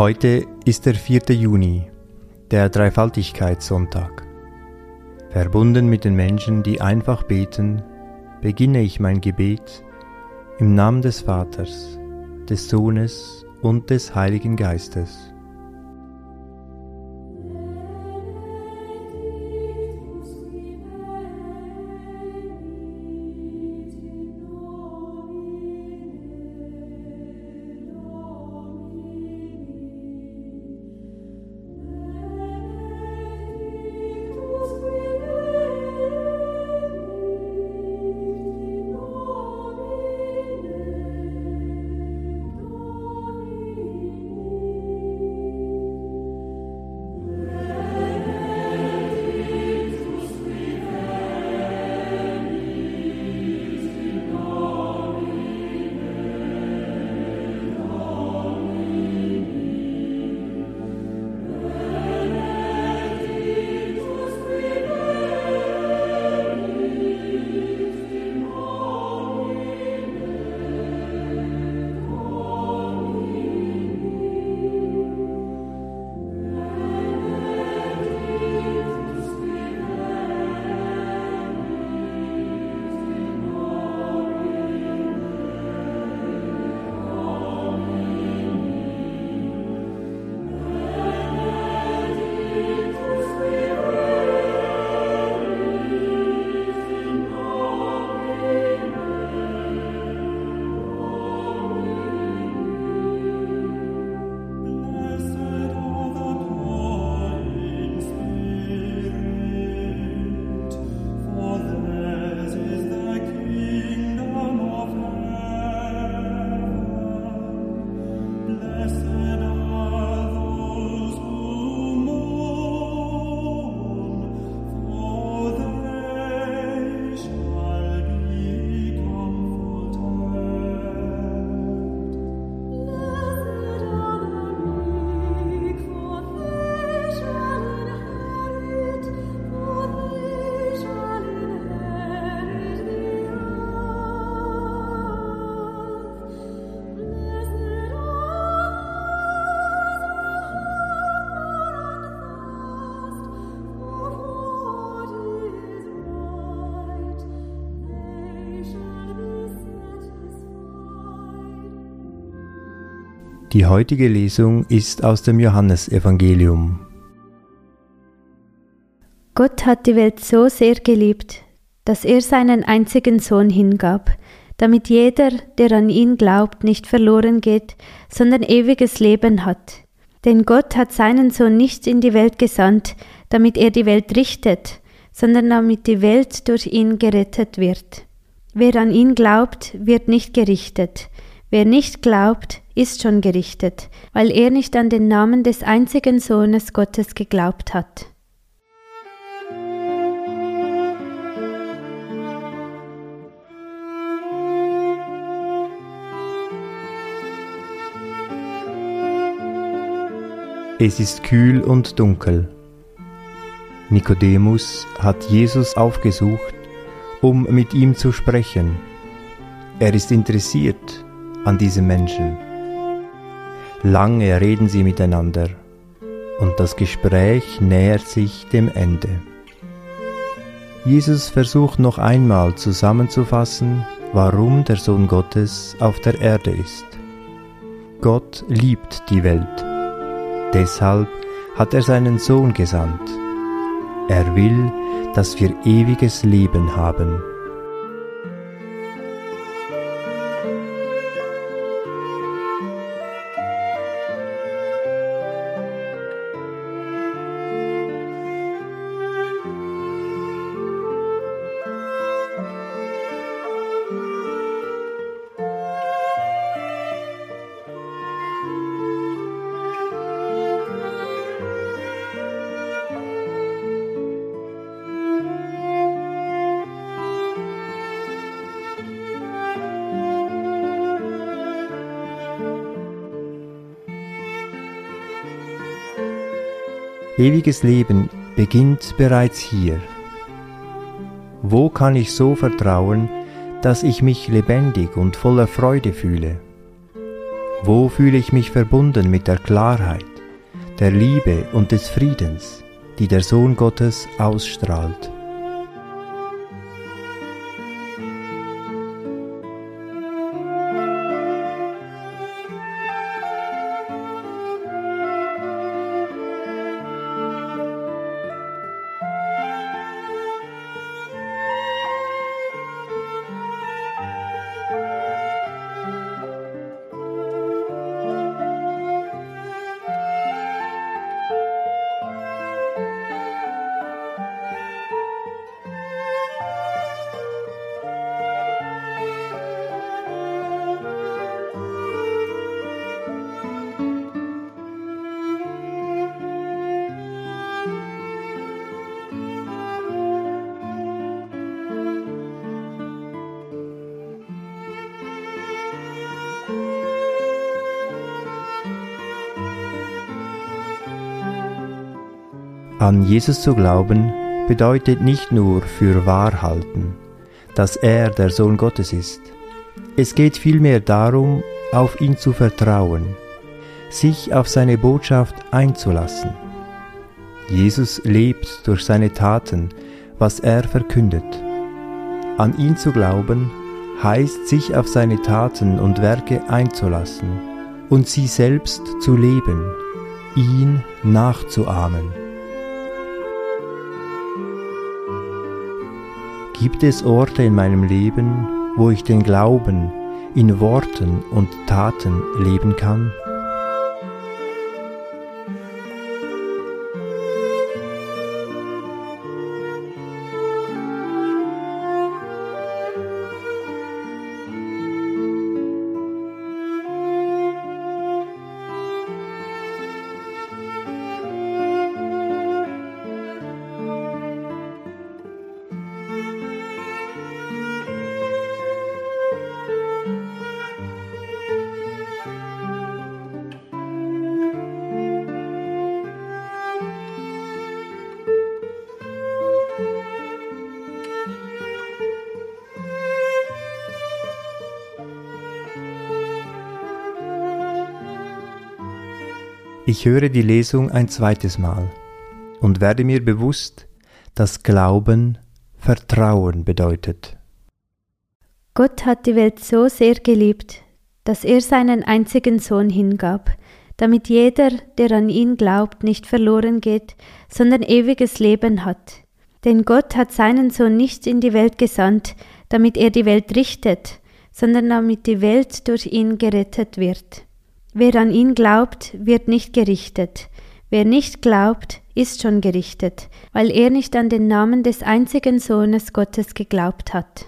Heute ist der 4. Juni, der Dreifaltigkeitssonntag. Verbunden mit den Menschen, die einfach beten, beginne ich mein Gebet im Namen des Vaters, des Sohnes und des Heiligen Geistes. blessed Die heutige Lesung ist aus dem Johannesevangelium. Gott hat die Welt so sehr geliebt, dass er seinen einzigen Sohn hingab, damit jeder, der an ihn glaubt, nicht verloren geht, sondern ewiges Leben hat. Denn Gott hat seinen Sohn nicht in die Welt gesandt, damit er die Welt richtet, sondern damit die Welt durch ihn gerettet wird. Wer an ihn glaubt, wird nicht gerichtet. Wer nicht glaubt, ist schon gerichtet, weil er nicht an den Namen des einzigen Sohnes Gottes geglaubt hat. Es ist kühl und dunkel. Nikodemus hat Jesus aufgesucht, um mit ihm zu sprechen. Er ist interessiert an diesem Menschen. Lange reden sie miteinander und das Gespräch nähert sich dem Ende. Jesus versucht noch einmal zusammenzufassen, warum der Sohn Gottes auf der Erde ist. Gott liebt die Welt. Deshalb hat er seinen Sohn gesandt. Er will, dass wir ewiges Leben haben. Ewiges Leben beginnt bereits hier. Wo kann ich so vertrauen, dass ich mich lebendig und voller Freude fühle? Wo fühle ich mich verbunden mit der Klarheit, der Liebe und des Friedens, die der Sohn Gottes ausstrahlt? An Jesus zu glauben bedeutet nicht nur für wahr halten, dass er der Sohn Gottes ist. Es geht vielmehr darum, auf ihn zu vertrauen, sich auf seine Botschaft einzulassen. Jesus lebt durch seine Taten, was er verkündet. An ihn zu glauben heißt, sich auf seine Taten und Werke einzulassen und sie selbst zu leben, ihn nachzuahmen. Gibt es Orte in meinem Leben, wo ich den Glauben in Worten und Taten leben kann? Ich höre die Lesung ein zweites Mal und werde mir bewusst, dass Glauben Vertrauen bedeutet. Gott hat die Welt so sehr geliebt, dass er seinen einzigen Sohn hingab, damit jeder, der an ihn glaubt, nicht verloren geht, sondern ewiges Leben hat. Denn Gott hat seinen Sohn nicht in die Welt gesandt, damit er die Welt richtet, sondern damit die Welt durch ihn gerettet wird. Wer an ihn glaubt, wird nicht gerichtet. Wer nicht glaubt, ist schon gerichtet, weil er nicht an den Namen des einzigen Sohnes Gottes geglaubt hat.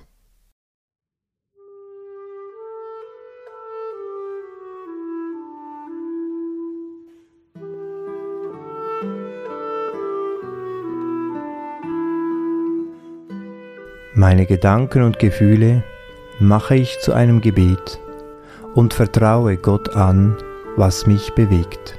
Meine Gedanken und Gefühle mache ich zu einem Gebet und vertraue Gott an, was mich bewegt.